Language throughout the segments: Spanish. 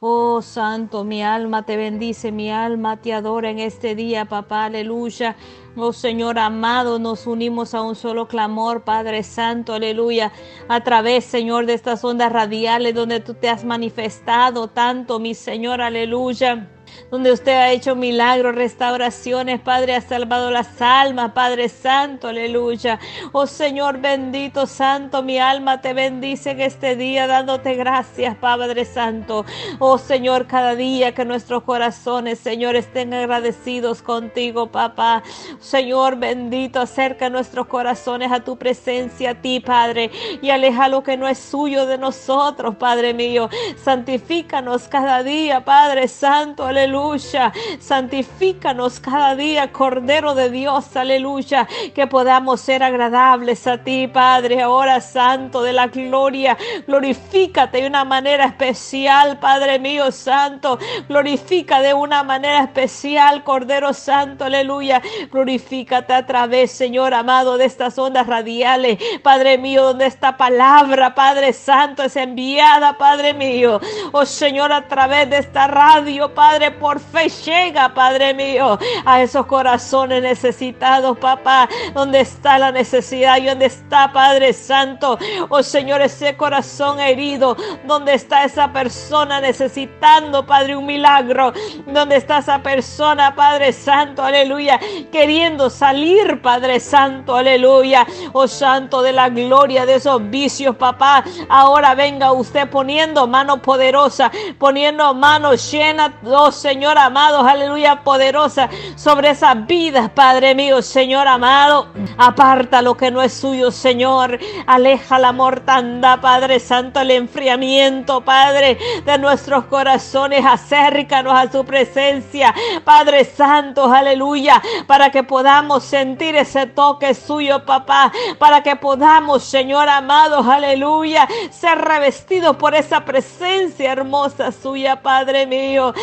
Oh Santo, mi alma te bendice, mi alma te adora en este día, papá, aleluya. Oh Señor amado, nos unimos a un solo clamor, Padre Santo, aleluya, a través, Señor, de estas ondas radiales donde tú te has manifestado tanto, mi Señor, aleluya donde usted ha hecho milagros, restauraciones, Padre, ha salvado las almas, Padre Santo, aleluya. Oh Señor bendito, Santo, mi alma te bendice en este día, dándote gracias, Padre Santo. Oh Señor, cada día que nuestros corazones, Señor, estén agradecidos contigo, papá. Señor bendito, acerca nuestros corazones a tu presencia, a ti, Padre, y aleja lo que no es suyo de nosotros, Padre mío. Santifícanos cada día, Padre Santo, aleluya aleluya. Santifícanos cada día, Cordero de Dios, aleluya. Que podamos ser agradables a ti, Padre, ahora Santo de la gloria. Glorifícate de una manera especial, Padre mío Santo. Glorifica de una manera especial, Cordero Santo, aleluya. Glorifícate a través, Señor amado, de estas ondas radiales, Padre mío, donde esta palabra, Padre Santo, es enviada, Padre mío. Oh Señor, a través de esta radio, Padre por fe llega, Padre mío, a esos corazones necesitados, papá, donde está la necesidad y donde está, Padre Santo, oh Señor, ese corazón herido, donde está esa persona necesitando, Padre, un milagro, donde está esa persona, Padre Santo, aleluya, queriendo salir, Padre Santo, aleluya, oh Santo de la gloria de esos vicios, papá, ahora venga usted poniendo mano poderosa, poniendo mano llena, oh Señor amado, aleluya, poderosa sobre esas vidas, Padre mío, Señor amado. Aparta lo que no es suyo, Señor. Aleja la mortandad, Padre Santo, el enfriamiento, Padre, de nuestros corazones. Acércanos a su presencia, Padre Santo, aleluya, para que podamos sentir ese toque suyo, papá, para que podamos, Señor amado, aleluya, ser revestidos por esa presencia hermosa suya, Padre mío.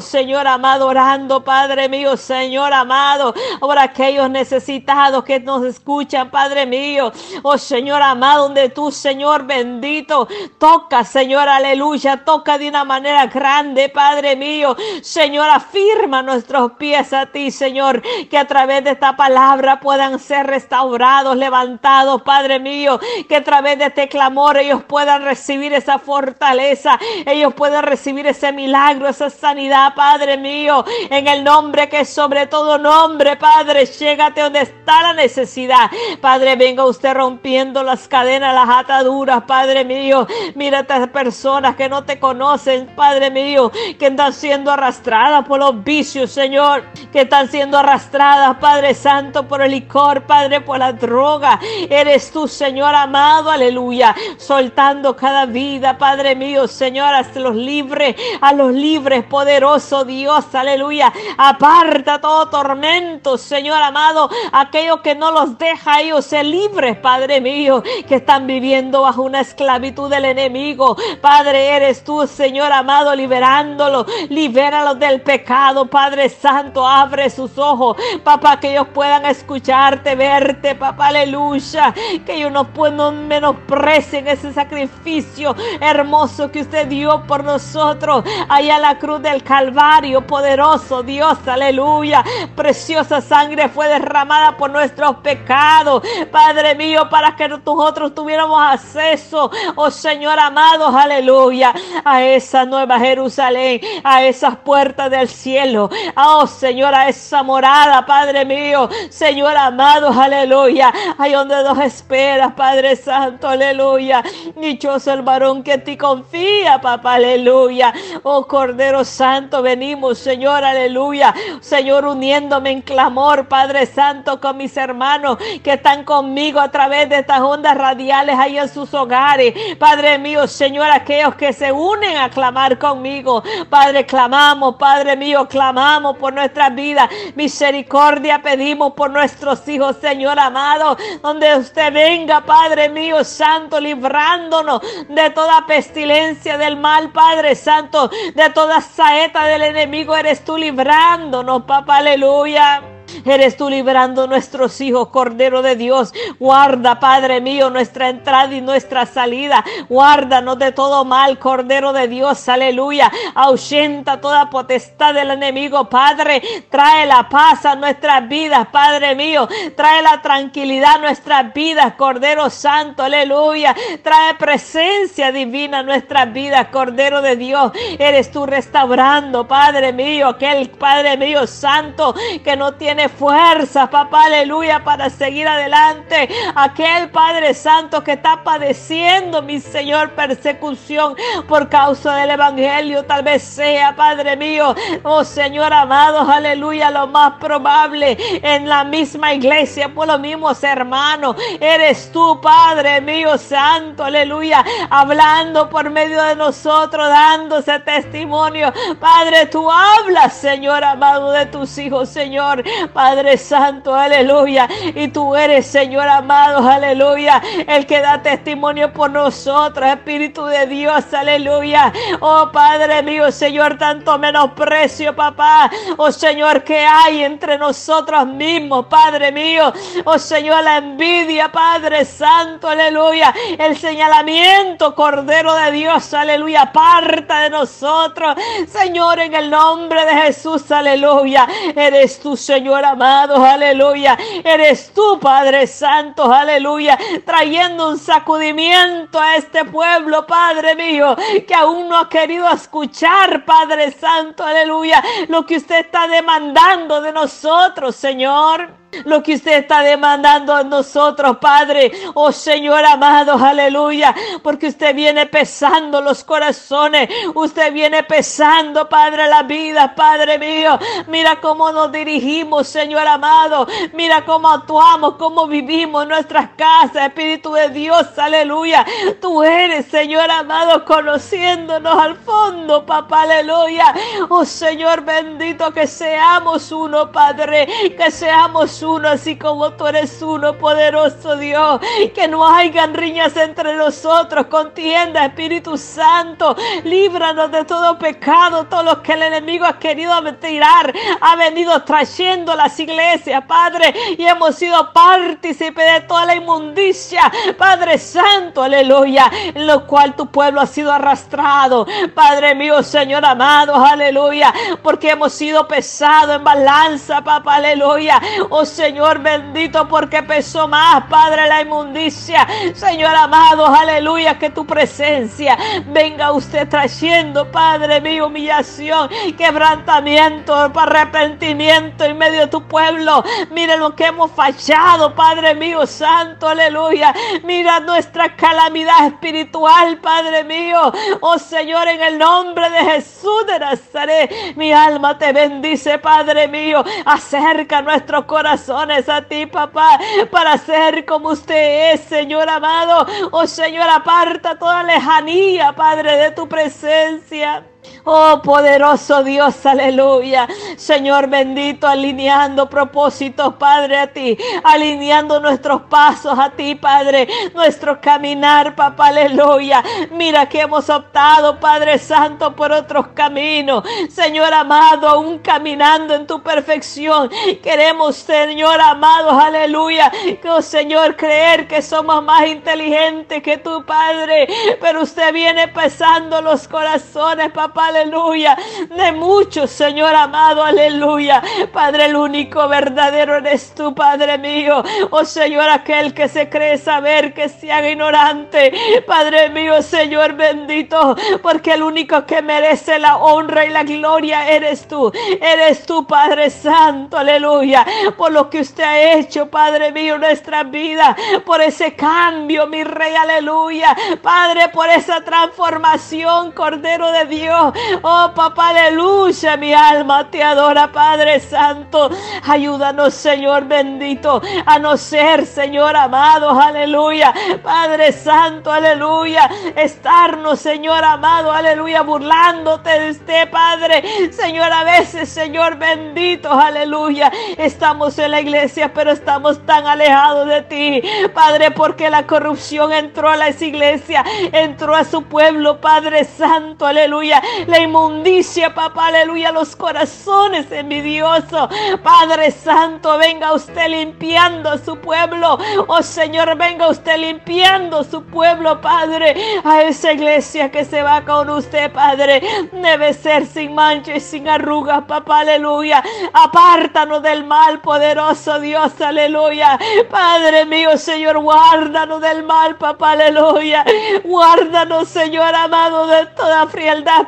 Señor amado, orando, Padre mío, Señor amado, por aquellos necesitados que nos escuchan, Padre mío. Oh Señor amado, donde tú, Señor bendito, toca, Señor, aleluya, toca de una manera grande, Padre mío. Señor, afirma nuestros pies a ti, Señor, que a través de esta palabra puedan ser restaurados, levantados, Padre mío, que a través de este clamor ellos puedan recibir esa fortaleza, ellos puedan recibir ese milagro, esa sanidad Padre mío, en el nombre que sobre todo nombre, Padre, llégate donde está la necesidad. Padre, venga usted rompiendo las cadenas, las ataduras, Padre mío. Mira a estas personas que no te conocen, Padre mío, que están siendo arrastradas por los vicios, Señor, que están siendo arrastradas, Padre Santo, por el licor, Padre, por la droga. Eres tú, Señor amado, aleluya, soltando cada vida, Padre mío, Señor, hasta los libres, a los libres, poderosos Dios, aleluya. Aparta todo tormento, Señor amado, aquellos que no los deja ellos ser libres, Padre mío, que están viviendo bajo una esclavitud del enemigo. Padre, eres tú, Señor amado, liberándolo, libéralos del pecado, Padre Santo, abre sus ojos, papá, que ellos puedan escucharte, verte, papá, aleluya, que ellos no, puedan menosprecien ese sacrificio hermoso que usted dio por nosotros allá a la cruz del Calvario, poderoso Dios, aleluya. Preciosa sangre fue derramada por nuestros pecados, Padre mío, para que nosotros tuviéramos acceso, oh Señor amado, aleluya, a esa nueva Jerusalén, a esas puertas del cielo, oh Señor, a esa morada, Padre mío, Señor amado, aleluya, ahí donde nos esperas, Padre Santo, aleluya. Dichoso el varón que en ti confía, papá, aleluya. Oh Cordero Santo venimos, Señor, aleluya. Señor, uniéndome en clamor, Padre Santo, con mis hermanos que están conmigo a través de estas ondas radiales ahí en sus hogares. Padre mío, Señor, aquellos que se unen a clamar conmigo. Padre, clamamos, Padre mío, clamamos por nuestras vidas. Misericordia pedimos por nuestros hijos, Señor amado. Donde usted venga, Padre mío, Santo, librándonos de toda pestilencia del mal, Padre Santo, de toda saeta del enemigo eres tú librándonos, papá, aleluya. Eres tú librando nuestros hijos, Cordero de Dios. Guarda, Padre mío, nuestra entrada y nuestra salida. Guárdanos de todo mal, Cordero de Dios. Aleluya. Ahuyenta toda potestad del enemigo, Padre. Trae la paz a nuestras vidas, Padre mío. Trae la tranquilidad a nuestras vidas, Cordero Santo. Aleluya. Trae presencia divina a nuestras vidas, Cordero de Dios. Eres tú restaurando, Padre mío, aquel Padre mío Santo que no tiene fuerza, papá, aleluya, para seguir adelante. Aquel Padre Santo que está padeciendo, mi Señor, persecución por causa del Evangelio, tal vez sea, Padre mío, oh Señor amado, aleluya, lo más probable en la misma iglesia, por los mismos hermanos. Eres tú, Padre mío, Santo, aleluya, hablando por medio de nosotros, dándose testimonio. Padre, tú hablas, Señor amado, de tus hijos, Señor. Padre Santo, aleluya. Y tú eres, Señor amado, aleluya, el que da testimonio por nosotros, Espíritu de Dios, aleluya. Oh Padre mío, Señor, tanto menosprecio, papá. Oh Señor, que hay entre nosotros mismos, Padre mío. Oh Señor, la envidia, Padre Santo, aleluya. El señalamiento, Cordero de Dios, aleluya. Aparta de nosotros, Señor, en el nombre de Jesús, aleluya. Eres tú, Señor amado, aleluya. Eres tú, Padre Santo, aleluya. Trayendo un sacudimiento a este pueblo, Padre mío, que aún no ha querido escuchar, Padre Santo, aleluya. Lo que usted está demandando de nosotros, Señor lo que usted está demandando a nosotros, Padre. Oh Señor amado, aleluya. Porque usted viene pesando los corazones. Usted viene pesando, Padre, la vida, Padre mío. Mira cómo nos dirigimos, Señor amado. Mira cómo actuamos, cómo vivimos en nuestras casas, Espíritu de Dios, aleluya. Tú eres, Señor amado, conociéndonos al fondo, papá, aleluya. Oh Señor bendito, que seamos uno, Padre. Que seamos uno, así como tú eres uno, poderoso Dios. Que no hayan riñas entre nosotros, contienda, Espíritu Santo. Líbranos de todo pecado, todo lo que el enemigo ha querido tirar, ha venido trayendo las iglesias, Padre, y hemos sido partícipes de toda la inmundicia, Padre Santo, aleluya, en lo cual tu pueblo ha sido arrastrado, Padre mío, Señor amado, aleluya, porque hemos sido pesados en balanza, papá, aleluya. Oh Señor bendito, porque pesó más, Padre, la inmundicia. Señor amado, aleluya, que tu presencia venga usted trayendo, Padre mío, humillación, quebrantamiento, arrepentimiento en medio de tu pueblo. Mira lo que hemos fallado, Padre mío, santo, aleluya. Mira nuestra calamidad espiritual, Padre mío. Oh Señor, en el nombre de Jesús de Nazaret, mi alma te bendice, Padre mío. Acerca nuestro corazón a ti, papá, para ser como usted es, Señor amado. Oh Señor, aparta toda lejanía, Padre, de tu presencia. Oh poderoso Dios, aleluya. Señor bendito, alineando propósitos, Padre, a ti. Alineando nuestros pasos a ti, Padre. Nuestro caminar, papá, aleluya. Mira que hemos optado, Padre Santo, por otros caminos. Señor amado, aún caminando en tu perfección. Queremos, Señor amado, aleluya. Que, oh, Señor, creer que somos más inteligentes que tu Padre. Pero usted viene pesando los corazones, papá aleluya, de muchos, Señor amado, aleluya. Padre, el único verdadero eres tú, Padre mío. Oh Señor, aquel que se cree saber que se haga ignorante. Padre mío, Señor bendito, porque el único que merece la honra y la gloria eres tú. Eres tú, Padre Santo, aleluya. Por lo que usted ha hecho, Padre mío, nuestra vida. Por ese cambio, mi Rey, aleluya. Padre, por esa transformación, Cordero de Dios. Oh, papá, aleluya, mi alma te adora, Padre Santo. Ayúdanos, Señor bendito, a no ser, Señor amado, aleluya. Padre Santo, aleluya. Estarnos, Señor amado, aleluya, burlándote de usted, Padre. Señor, a veces, Señor bendito, aleluya. Estamos en la iglesia, pero estamos tan alejados de ti, Padre, porque la corrupción entró a las iglesias, entró a su pueblo, Padre Santo, aleluya la inmundicia, papá, aleluya, los corazones envidiosos. Padre Santo, venga usted limpiando su pueblo. Oh Señor, venga usted limpiando su pueblo, Padre, a esa iglesia que se va con usted, Padre. Debe ser sin mancha y sin arrugas, papá, aleluya. Apártanos del mal, poderoso Dios, aleluya. Padre mío, Señor, guárdanos del mal, papá, aleluya. Guárdanos, Señor amado, de toda frialdad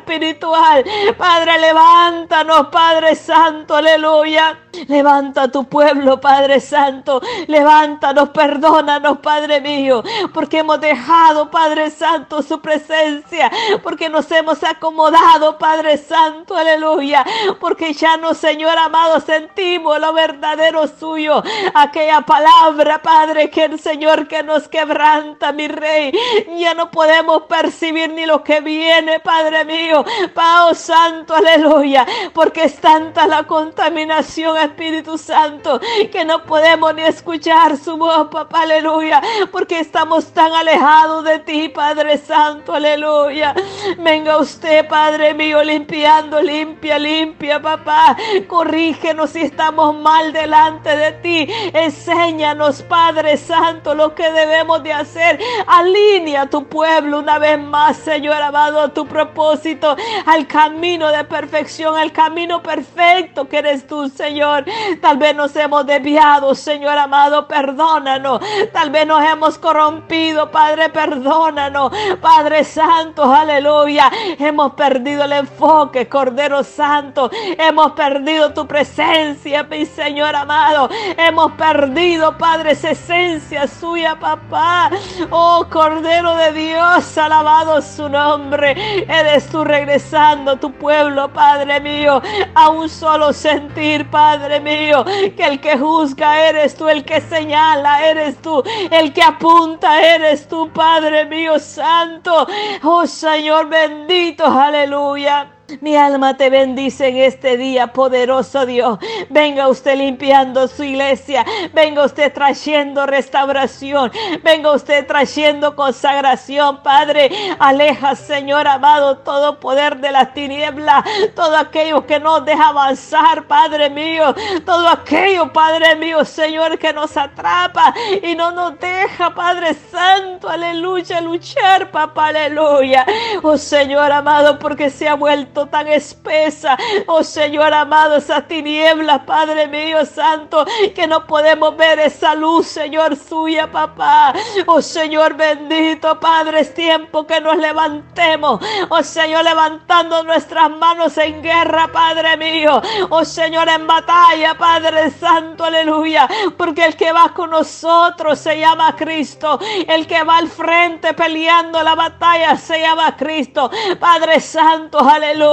Padre, levántanos, Padre Santo, aleluya. Levanta tu pueblo, Padre Santo. Levántanos, perdónanos, Padre mío, porque hemos dejado, Padre Santo, su presencia, porque nos hemos acomodado, Padre Santo, aleluya, porque ya no, Señor amado, sentimos lo verdadero suyo, aquella palabra, Padre, que el Señor que nos quebranta, mi Rey, ya no podemos percibir ni lo que viene, Padre mío, Pao Santo, aleluya, porque es tanta la contaminación Espíritu Santo, que no podemos ni escuchar su voz, papá, aleluya, porque estamos tan alejados de ti, Padre Santo, aleluya. Venga usted, Padre mío, limpiando, limpia, limpia, papá. Corrígenos si estamos mal delante de ti. Enséñanos, Padre Santo, lo que debemos de hacer. Alinea tu pueblo una vez más, Señor amado, a tu propósito, al camino de perfección, al camino perfecto que eres tú, Señor. Tal vez nos hemos desviado, Señor amado, perdónanos. Tal vez nos hemos corrompido, Padre, perdónanos. Padre Santo, aleluya. Hemos perdido el enfoque, Cordero Santo. Hemos perdido tu presencia, mi Señor amado. Hemos perdido, Padre, esa esencia suya, papá. Oh, Cordero de Dios, alabado su nombre. Eres tú regresando tu pueblo, Padre mío, a un solo sentir, Padre. Padre mío, que el que juzga eres tú, el que señala eres tú, el que apunta eres tú, Padre mío santo. Oh Señor bendito, aleluya. Mi alma te bendice en este día, poderoso Dios. Venga usted limpiando su iglesia. Venga usted trayendo restauración. Venga usted trayendo consagración, Padre. Aleja, Señor amado, todo poder de las tinieblas. Todo aquello que nos deja avanzar, Padre mío. Todo aquello, Padre mío, Señor, que nos atrapa y no nos deja, Padre Santo, aleluya, luchar, papá, aleluya. Oh Señor amado, porque se ha vuelto tan espesa. Oh Señor amado, esa tiniebla, Padre mío santo, que no podemos ver esa luz, Señor suya, papá. Oh Señor bendito, Padre, es tiempo que nos levantemos. Oh Señor, levantando nuestras manos en guerra, Padre mío. Oh Señor, en batalla, Padre Santo, aleluya. Porque el que va con nosotros se llama Cristo. El que va al frente peleando la batalla se llama Cristo. Padre Santo, aleluya.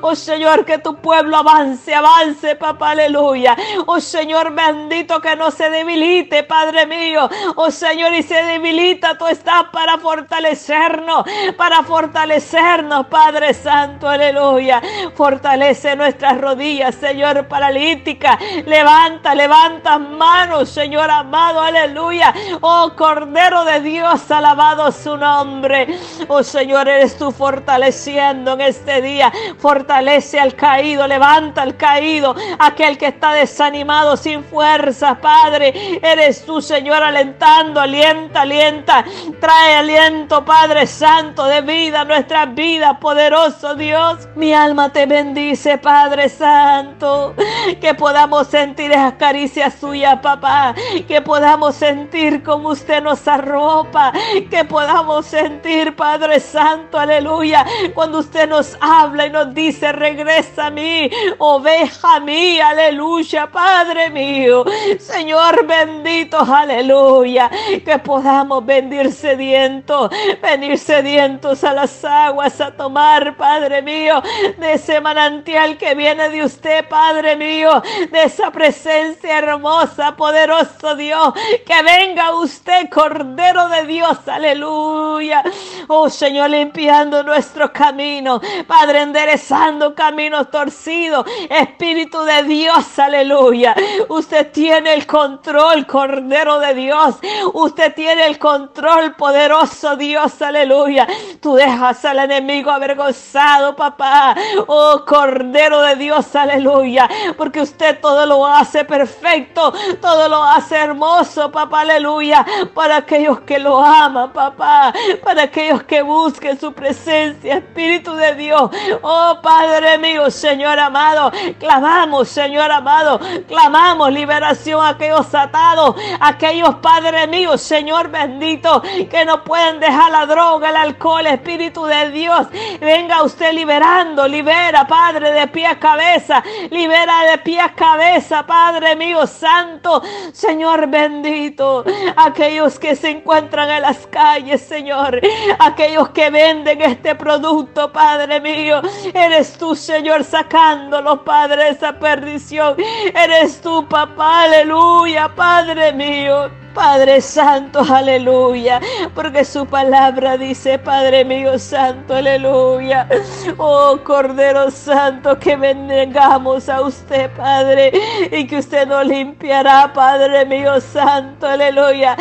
Oh Señor, que tu pueblo avance, avance, papá, aleluya. Oh Señor bendito, que no se debilite, Padre mío. Oh Señor, y se debilita, tú estás para fortalecernos, para fortalecernos, Padre Santo, aleluya. Fortalece nuestras rodillas, Señor, paralítica. Levanta, levanta manos, Señor amado, aleluya. Oh Cordero de Dios, alabado su nombre. Oh Señor, eres tú fortaleciendo en este día Fortalece al caído, levanta al caído, aquel que está desanimado, sin fuerza, Padre. Eres tú, Señor, alentando, alienta, alienta. Trae aliento, Padre Santo, de vida nuestras vidas, poderoso Dios. Mi alma te bendice, Padre Santo. Que podamos sentir esas caricias suyas, papá. Que podamos sentir como usted nos arropa. Que podamos sentir, Padre Santo, aleluya. Cuando usted nos habla y nos dice, regresa a mí, oveja mía, aleluya, Padre mío, Señor bendito, aleluya, que podamos venir sedientos, venir sedientos a las aguas a tomar, Padre mío, de ese manantial que viene de usted, Padre mío, de esa presencia hermosa, poderoso Dios, que venga usted, Cordero de Dios, aleluya, oh Señor, limpiando nuestro camino, Padre enderezando caminos torcidos. Espíritu de Dios, aleluya. Usted tiene el control, Cordero de Dios. Usted tiene el control, poderoso Dios, aleluya. Tú dejas al enemigo avergonzado, papá. Oh, Cordero de Dios, aleluya. Porque usted todo lo hace perfecto, todo lo hace hermoso, papá, aleluya. Para aquellos que lo aman, papá. Para aquellos que busquen su presencia, Espíritu de Dios. Oh, Padre mío, Señor amado. Clamamos, Señor amado. Clamamos liberación a aquellos atados, aquellos, Padre mío, Señor bendito, que no pueden dejar la droga, el alcohol, Espíritu de Dios. Venga usted liberando, libera, Padre, de pie a cabeza, libera de pie a cabeza, Padre mío, Santo, Señor bendito, aquellos que se encuentran en las calles, Señor, aquellos que venden este producto, Padre mío, eres tú, Señor, sacándolos, Padre, esa perdición, eres tú, papá, aleluya, Padre mío. Padre Santo, aleluya, porque su palabra dice, Padre mío Santo, aleluya. Oh Cordero Santo, que bendigamos a usted, Padre, y que usted nos limpiará, Padre mío Santo, aleluya,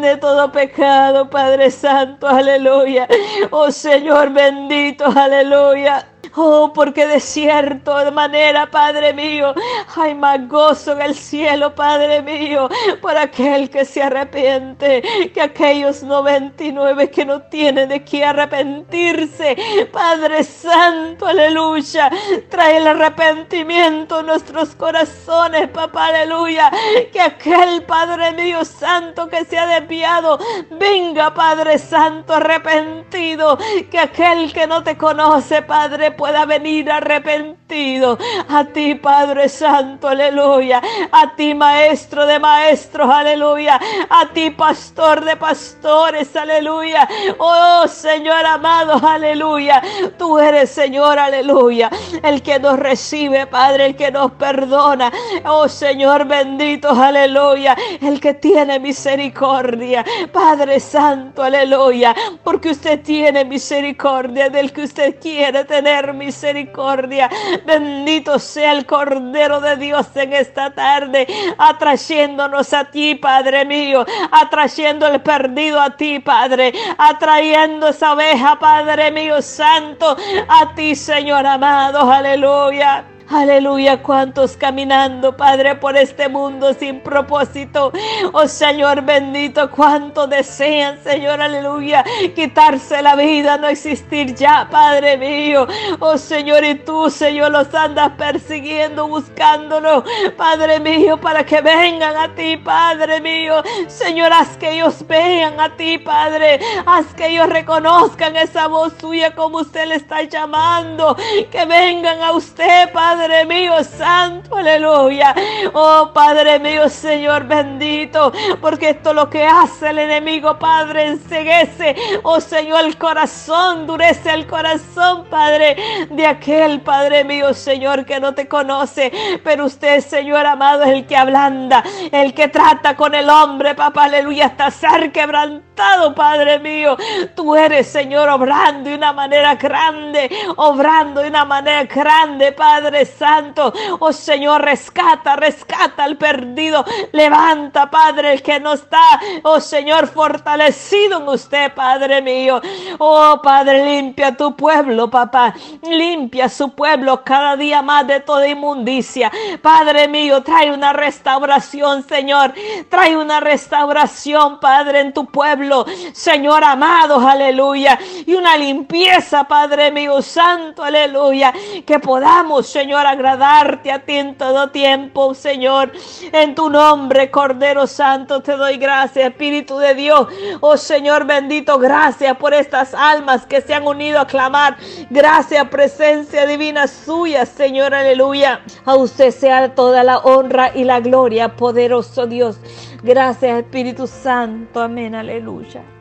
de todo pecado, Padre Santo, aleluya. Oh Señor bendito, aleluya. Oh, porque de cierto de manera, Padre mío, hay más gozo en el cielo, Padre mío, por aquel que se arrepiente, que aquellos 99 que no tienen de qué arrepentirse. Padre Santo, aleluya. Trae el arrepentimiento en nuestros corazones, papá, aleluya. Que aquel Padre mío Santo que se ha desviado, venga, Padre Santo, arrepentido. Que aquel que no te conoce, Padre, pueda venir arrepentido. A ti, Padre Santo, aleluya. A ti, Maestro de Maestros, aleluya. A ti, Pastor de Pastores, aleluya. Oh, Señor amado, aleluya. Tú eres, Señor, aleluya. El que nos recibe, Padre, el que nos perdona. Oh, Señor bendito, aleluya. El que tiene misericordia. Padre Santo, aleluya. Porque usted tiene misericordia del que usted quiere tener misericordia. Bendito sea el Cordero de Dios en esta tarde, atrayéndonos a ti, Padre mío, atrayendo el perdido a ti, Padre, atrayendo esa oveja, Padre mío santo, a ti, Señor amado, aleluya. Aleluya, cuántos caminando, Padre, por este mundo sin propósito. Oh Señor bendito, cuántos desean, Señor, aleluya, quitarse la vida, no existir ya, Padre mío. Oh Señor, y tú, Señor, los andas persiguiendo, buscándolo, Padre mío, para que vengan a ti, Padre mío. Señor, haz que ellos vean a ti, Padre. Haz que ellos reconozcan esa voz suya como usted le está llamando. Que vengan a usted, Padre Padre mío santo, aleluya. Oh Padre mío, Señor bendito, porque esto es lo que hace el enemigo, Padre, enseguece, oh Señor, el corazón, durece el corazón, Padre, de aquel Padre mío, Señor, que no te conoce, pero usted, Señor amado, es el que ablanda, el que trata con el hombre, papá, aleluya, hasta ser quebrantado, Padre mío. Tú eres, Señor, obrando de una manera grande, obrando de una manera grande, Padre Santo. Oh Señor, rescata, rescata al perdido. Levanta, Padre, el que no está. Oh Señor, fortalecido en usted, Padre mío. Oh Padre, limpia tu pueblo, papá. Limpia su pueblo cada día más de toda inmundicia. Padre mío, trae una restauración, Señor. Trae una restauración, Padre, en tu pueblo. Señor amado, aleluya. Y una limpieza, Padre mío, santo, aleluya. Que podamos, Señor agradarte a ti en todo tiempo, Señor. En tu nombre, Cordero Santo, te doy gracias, Espíritu de Dios. Oh Señor bendito, gracias por estas almas que se han unido a clamar. Gracias, presencia divina suya, Señor, aleluya. A usted sea toda la honra y la gloria, poderoso Dios. Gracias, Espíritu Santo. Amén, aleluya.